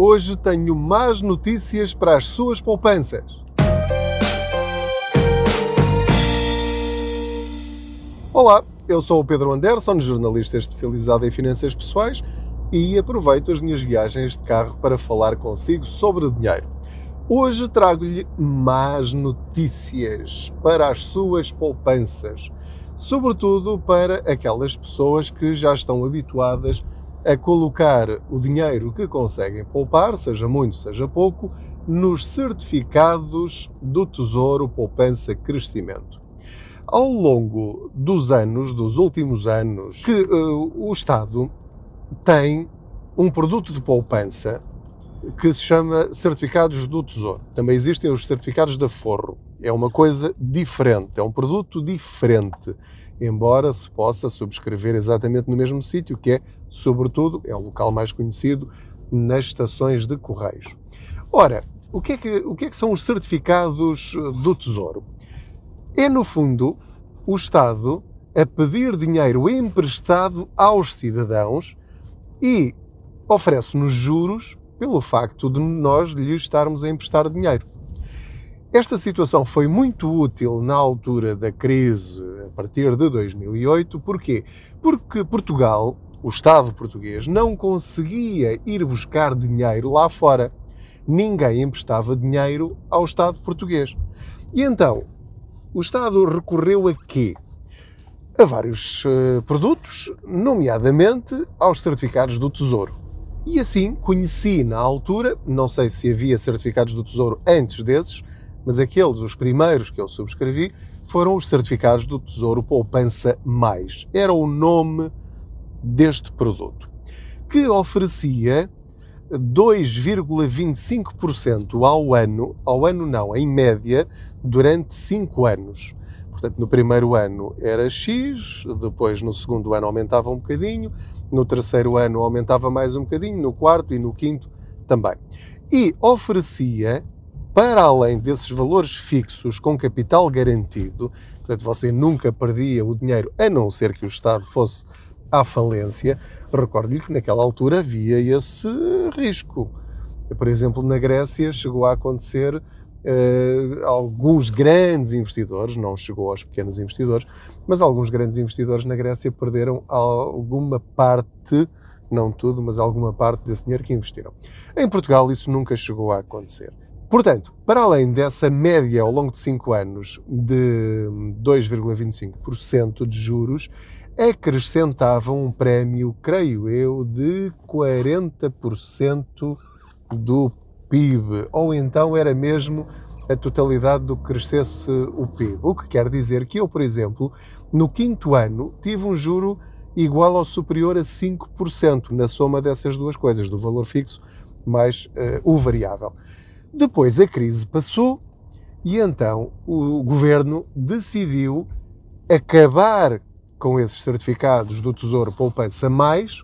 Hoje tenho más notícias para as suas poupanças. Olá, eu sou o Pedro Anderson, jornalista especializado em finanças pessoais e aproveito as minhas viagens de carro para falar consigo sobre dinheiro. Hoje trago-lhe más notícias para as suas poupanças, sobretudo para aquelas pessoas que já estão habituadas a colocar o dinheiro que conseguem poupar, seja muito, seja pouco, nos certificados do Tesouro Poupança Crescimento. Ao longo dos anos, dos últimos anos, que uh, o Estado tem um produto de poupança que se chama certificados do Tesouro. Também existem os certificados da Forro. É uma coisa diferente, é um produto diferente, embora se possa subscrever exatamente no mesmo sítio, que é, sobretudo, é o local mais conhecido, nas estações de correios. Ora, o que é que, o que, é que são os certificados do Tesouro? É, no fundo, o Estado a pedir dinheiro emprestado aos cidadãos e oferece-nos juros pelo facto de nós lhe estarmos a emprestar dinheiro. Esta situação foi muito útil na altura da crise, a partir de 2008. Porquê? Porque Portugal, o Estado português, não conseguia ir buscar dinheiro lá fora. Ninguém emprestava dinheiro ao Estado português. E então, o Estado recorreu a quê? A vários uh, produtos, nomeadamente aos certificados do Tesouro. E assim conheci na altura, não sei se havia certificados do Tesouro antes desses, mas aqueles, os primeiros que eu subscrevi, foram os certificados do Tesouro Poupança Mais. Era o nome deste produto, que oferecia 2,25% ao ano, ao ano não, em média, durante 5 anos. Portanto, no primeiro ano era X, depois no segundo ano aumentava um bocadinho, no terceiro ano aumentava mais um bocadinho, no quarto e no quinto também. E oferecia, para além desses valores fixos com capital garantido, portanto você nunca perdia o dinheiro a não ser que o Estado fosse à falência, recordo-lhe que naquela altura havia esse risco. Por exemplo, na Grécia chegou a acontecer Uh, alguns grandes investidores, não chegou aos pequenos investidores, mas alguns grandes investidores na Grécia perderam alguma parte, não tudo, mas alguma parte desse dinheiro que investiram. Em Portugal isso nunca chegou a acontecer. Portanto, para além dessa média ao longo de 5 anos de 2,25% de juros, acrescentavam um prémio, creio eu, de 40% do PIB, ou então era mesmo a totalidade do que crescesse o PIB. O que quer dizer que eu, por exemplo, no quinto ano tive um juro igual ou superior a 5% na soma dessas duas coisas, do valor fixo mais uh, o variável. Depois a crise passou e então o governo decidiu acabar com esses certificados do Tesouro Poupança Mais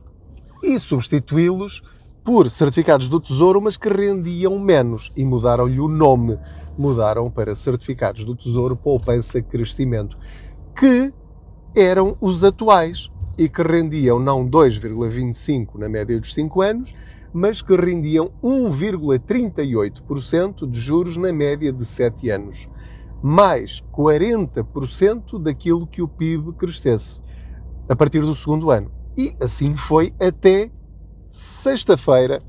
e substituí-los por certificados do Tesouro, mas que rendiam menos e mudaram-lhe o nome. Mudaram para certificados do Tesouro Poupança Crescimento, que eram os atuais e que rendiam não 2,25 na média dos 5 anos, mas que rendiam 1,38% de juros na média de 7 anos, mais 40% daquilo que o PIB crescesse a partir do segundo ano. E assim foi até sexta-feira,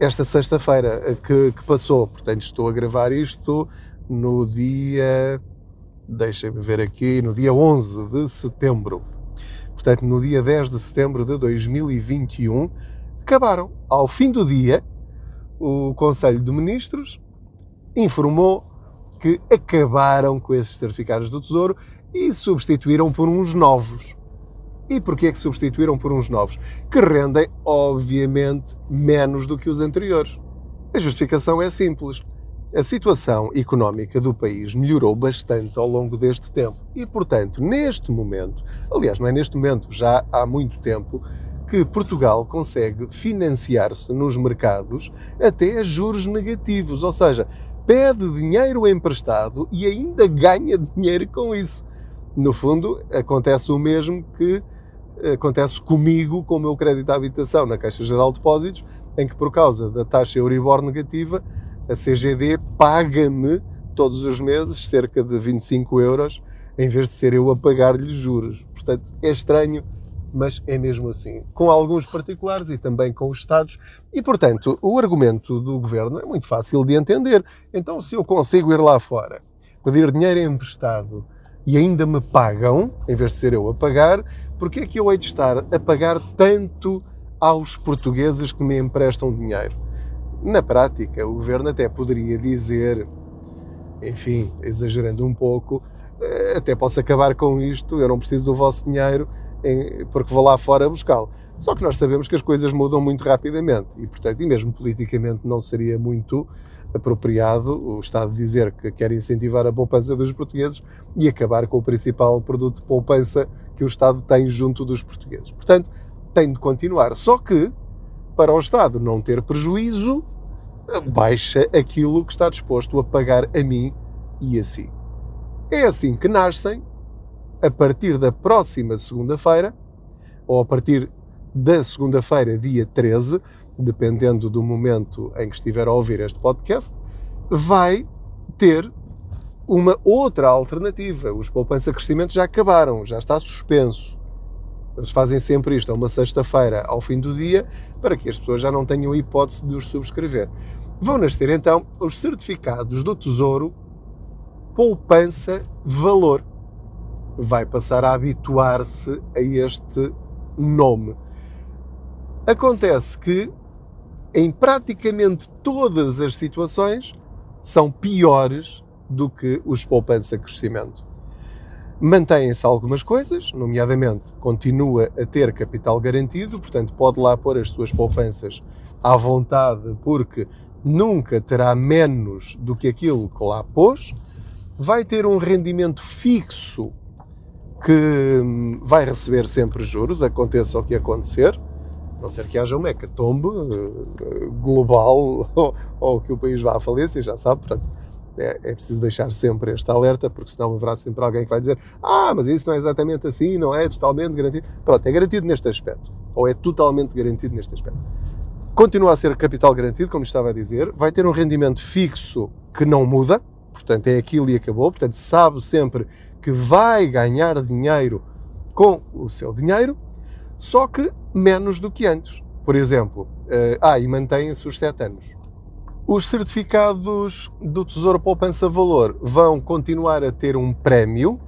esta sexta-feira que, que, passou, portanto estou a gravar isto no dia, deixem-me ver aqui, no dia 11 de setembro. Portanto, no dia 10 de setembro de 2021, acabaram. Ao fim do dia, o Conselho de Ministros informou que acabaram com esses certificados do Tesouro e substituíram por uns novos. E porquê é que substituíram por uns novos? Que rendem, obviamente, menos do que os anteriores. A justificação é simples. A situação económica do país melhorou bastante ao longo deste tempo e, portanto, neste momento, aliás, não é neste momento, já há muito tempo, que Portugal consegue financiar-se nos mercados até a juros negativos, ou seja, pede dinheiro emprestado e ainda ganha dinheiro com isso. No fundo, acontece o mesmo que acontece comigo com o meu crédito à habitação na Caixa Geral de Depósitos, em que, por causa da taxa Euribor negativa, a CGD paga-me todos os meses cerca de 25 euros, em vez de ser eu a pagar-lhe juros. Portanto, é estranho, mas é mesmo assim. Com alguns particulares e também com os Estados. E, portanto, o argumento do governo é muito fácil de entender. Então, se eu consigo ir lá fora, pedir dinheiro emprestado e ainda me pagam, em vez de ser eu a pagar, porque é que eu hei de estar a pagar tanto aos portugueses que me emprestam dinheiro? Na prática, o governo até poderia dizer, enfim, exagerando um pouco, eh, até posso acabar com isto, eu não preciso do vosso dinheiro porque vou lá fora buscá-lo. Só que nós sabemos que as coisas mudam muito rapidamente e, portanto, e mesmo politicamente não seria muito apropriado o Estado dizer que quer incentivar a poupança dos portugueses e acabar com o principal produto de poupança que o Estado tem junto dos portugueses. Portanto, tem de continuar. Só que, para o Estado não ter prejuízo, baixa aquilo que está disposto a pagar a mim e a si. É assim que nascem, a partir da próxima segunda-feira, ou a partir da segunda-feira, dia 13, dependendo do momento em que estiver a ouvir este podcast, vai ter uma outra alternativa. Os poupança crescimento já acabaram, já está suspenso. Eles fazem sempre isto a uma sexta-feira ao fim do dia para que as pessoas já não tenham hipótese de os subscrever. Vão nascer então os certificados do Tesouro Poupança Valor. Vai passar a habituar-se a este nome. Acontece que em praticamente todas as situações são piores do que os poupança crescimento. Mantêm-se algumas coisas, nomeadamente continua a ter capital garantido, portanto pode lá pôr as suas poupanças à vontade, porque nunca terá menos do que aquilo que lá pôs, vai ter um rendimento fixo que hum, vai receber sempre juros, aconteça o que acontecer, a não ser que haja uma hecatombe uh, global ou, ou, que o país vá à falência, já sabe, portanto, é, é, preciso deixar sempre este alerta, porque senão haverá sempre alguém que vai dizer ah, mas isso não é exatamente assim, não é totalmente garantido. Pronto, é garantido neste aspecto, ou é totalmente garantido neste aspecto. Continua a ser capital garantido, como estava a dizer, vai ter um rendimento fixo que não muda, portanto é aquilo e acabou, portanto sabe sempre que vai ganhar dinheiro com o seu dinheiro, só que menos do que antes. Por exemplo, uh, ah, e mantém-se os 7 anos. Os certificados do Tesouro Poupança Valor vão continuar a ter um prémio,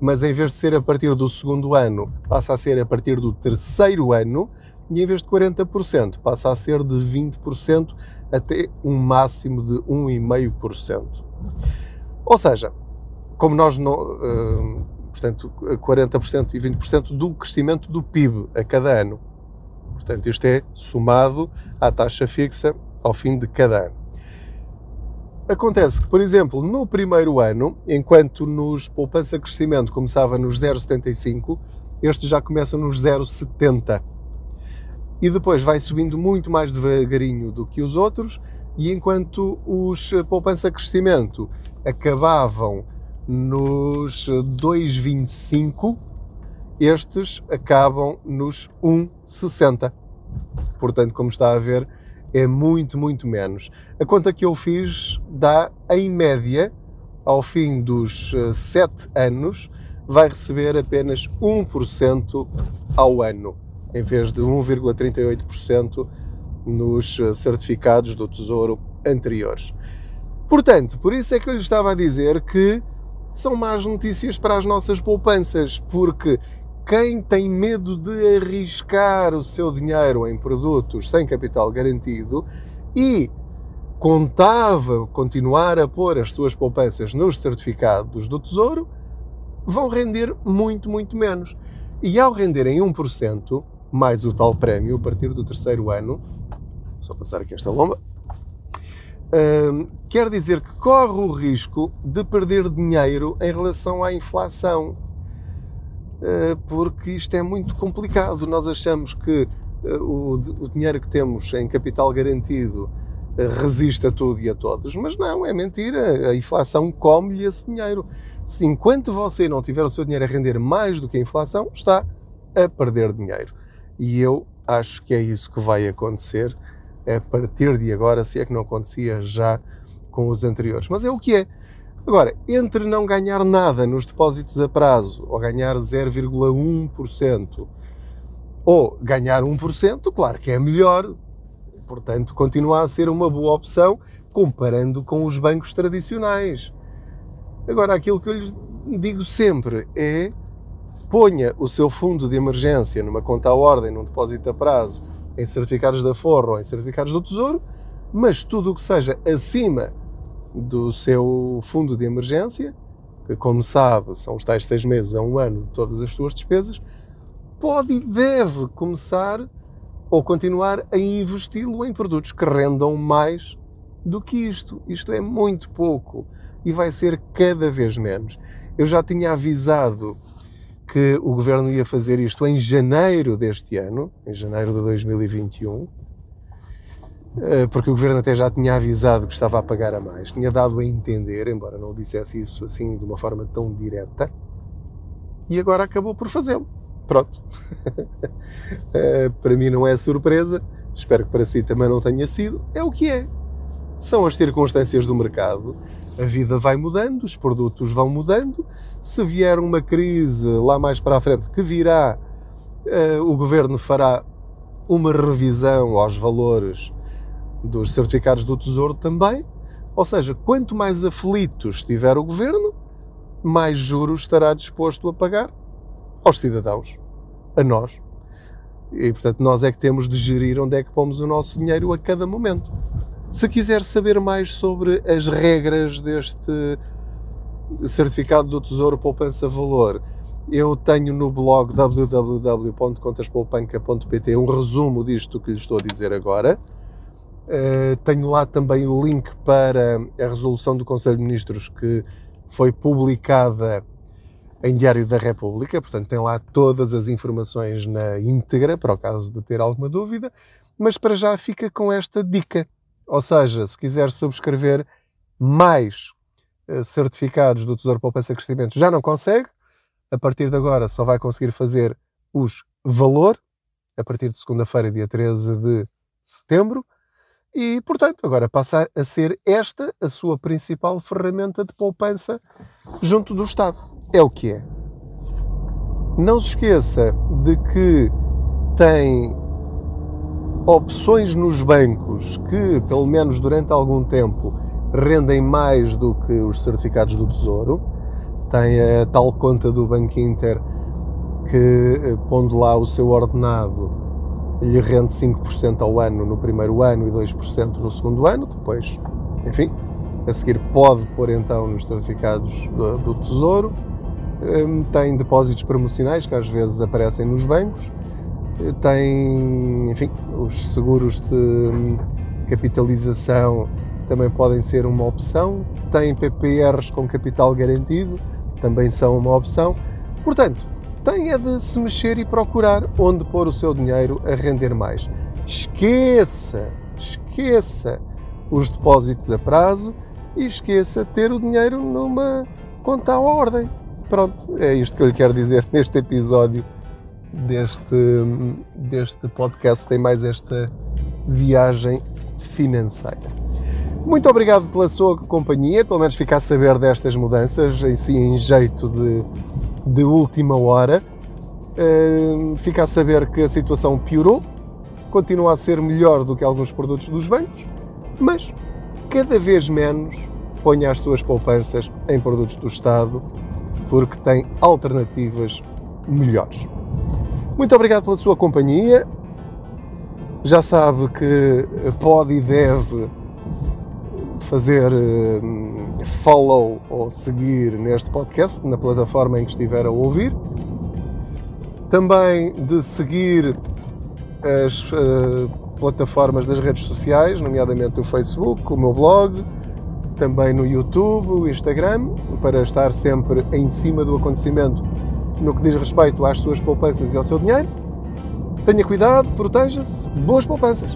mas em vez de ser a partir do segundo ano, passa a ser a partir do terceiro ano, e em vez de 40%, passa a ser de 20% até um máximo de 1,5%. Ou seja, como nós. Uh, portanto, 40% e 20% do crescimento do PIB a cada ano. Portanto, isto é somado à taxa fixa ao fim de cada ano. Acontece que, por exemplo, no primeiro ano, enquanto nos poupança crescimento começava nos 0,75, este já começa nos 0,70. E depois vai subindo muito mais devagarinho do que os outros, e enquanto os poupança crescimento acabavam nos 2,25, estes acabam nos 1,60. Portanto, como está a ver, é muito, muito menos. A conta que eu fiz dá, em média, ao fim dos 7 eh, anos, vai receber apenas 1% ao ano, em vez de 1,38% nos eh, certificados do Tesouro anteriores. Portanto, por isso é que eu lhe estava a dizer que são más notícias para as nossas poupanças, porque quem tem medo de arriscar o seu dinheiro em produtos sem capital garantido e contava continuar a pôr as suas poupanças nos certificados do Tesouro, vão render muito, muito menos. E ao renderem 1%, mais o tal prémio a partir do terceiro ano, só passar aqui esta lomba, quer dizer que corre o risco de perder dinheiro em relação à inflação. Uh, porque isto é muito complicado. Nós achamos que uh, o, o, dinheiro que temos em capital garantido uh, resiste a tudo e a todos, mas não, é mentira. A inflação come-lhe esse dinheiro. Se enquanto você não tiver o seu dinheiro a render mais do que a inflação, está a perder dinheiro. E eu acho que é isso que vai acontecer a partir de agora, se é que não acontecia já com os anteriores. Mas é o que é. Agora, entre não ganhar nada nos depósitos a prazo ou ganhar 0,1% ou ganhar 1%, claro que é melhor. Portanto, continua a ser uma boa opção comparando com os bancos tradicionais. Agora, aquilo que eu lhes digo sempre é ponha o seu fundo de emergência numa conta à ordem, num depósito a prazo, em certificados da Forro ou em certificados do Tesouro, mas tudo o que seja acima do seu fundo de emergência, que, como sabe, são os tais seis meses a um ano de todas as suas despesas, pode e deve começar ou continuar a investi-lo em produtos que rendam mais do que isto. Isto é muito pouco e vai ser cada vez menos. Eu já tinha avisado que o governo ia fazer isto em janeiro deste ano, em janeiro de 2021, eh, porque o governo até já tinha avisado que estava a pagar a mais, tinha dado a entender, embora não dissesse isso assim de uma forma tão direta, e agora acabou por fazê-lo. Pronto. Eh, para mim não é surpresa, espero que para si também não tenha sido. É o que é. São as circunstâncias do mercado a vida vai mudando, os produtos vão mudando. Se vier uma crise lá mais para a frente, que virá, eh, o governo fará uma revisão aos valores dos certificados do Tesouro também. Ou seja, quanto mais aflito estiver o governo, mais juros estará disposto a pagar aos cidadãos, a nós. E portanto, nós é que temos de gerir onde é que pomos o nosso dinheiro a cada momento. Se quiser saber mais sobre as regras deste certificado do Tesouro Poupança Valor, eu tenho no blog www.contaspoupanca.pt um resumo disto que lhe estou a dizer agora. Uh, tenho lá também o link para a resolução do Conselho de Ministros que foi publicada em Diário da República, portanto tem lá todas as informações na íntegra, para o caso de ter alguma dúvida, mas para já fica com esta dica. Ou seja, se quiser subscrever mais uh, certificados do Tesouro Poupança Crescimento, já não consegue. A partir de agora só vai conseguir fazer os valor, a partir de segunda-feira, dia 13 de setembro. E, portanto, agora passa a ser esta a sua principal ferramenta de poupança junto do Estado. É o que é. Não se esqueça de que tem opções nos bancos que, pelo menos durante algum tempo, rendem mais do que os certificados do Tesouro. Tem a tal conta do Banco Inter que, eh, pondo lá o seu ordenado, lhe rende 5% ao ano no primeiro ano e 2% no segundo ano. Depois, enfim, a seguir pode pôr então nos certificados do, do Tesouro. Hum, tem depósitos promocionais que às vezes aparecem nos bancos tem, enfim, os seguros de capitalização também podem ser uma opção, tem PPRs com capital garantido, também são uma opção. Portanto, tem é de se mexer e procurar onde pôr o seu dinheiro a render mais. Esqueça, esqueça os depósitos a prazo e esqueça ter o dinheiro numa conta à ordem. Pronto, é isto que eu lhe quero dizer neste episódio deste, deste podcast tem mais esta viagem financeira. Muito obrigado pela sua companhia, pelo menos ficar a saber destas mudanças, em si em jeito de, de última hora. Uh, a saber que a situação piorou, continua a ser melhor do que alguns produtos dos bancos, mas cada vez menos ponha as suas poupanças em produtos do Estado, porque tem alternativas melhores. Muito obrigado pela sua companhia. Já sabe que pode e deve fazer eh, follow ou seguir neste podcast na plataforma em que estiver a ouvir. Também de seguir as uh, plataformas das redes sociais, nomeadamente o Facebook, o meu blog, também no YouTube, o Instagram, para estar sempre em cima do acontecimento no que diz respeito às suas poupanças e ao seu dinheiro. Tenha cuidado, proteja-se, boas poupanças!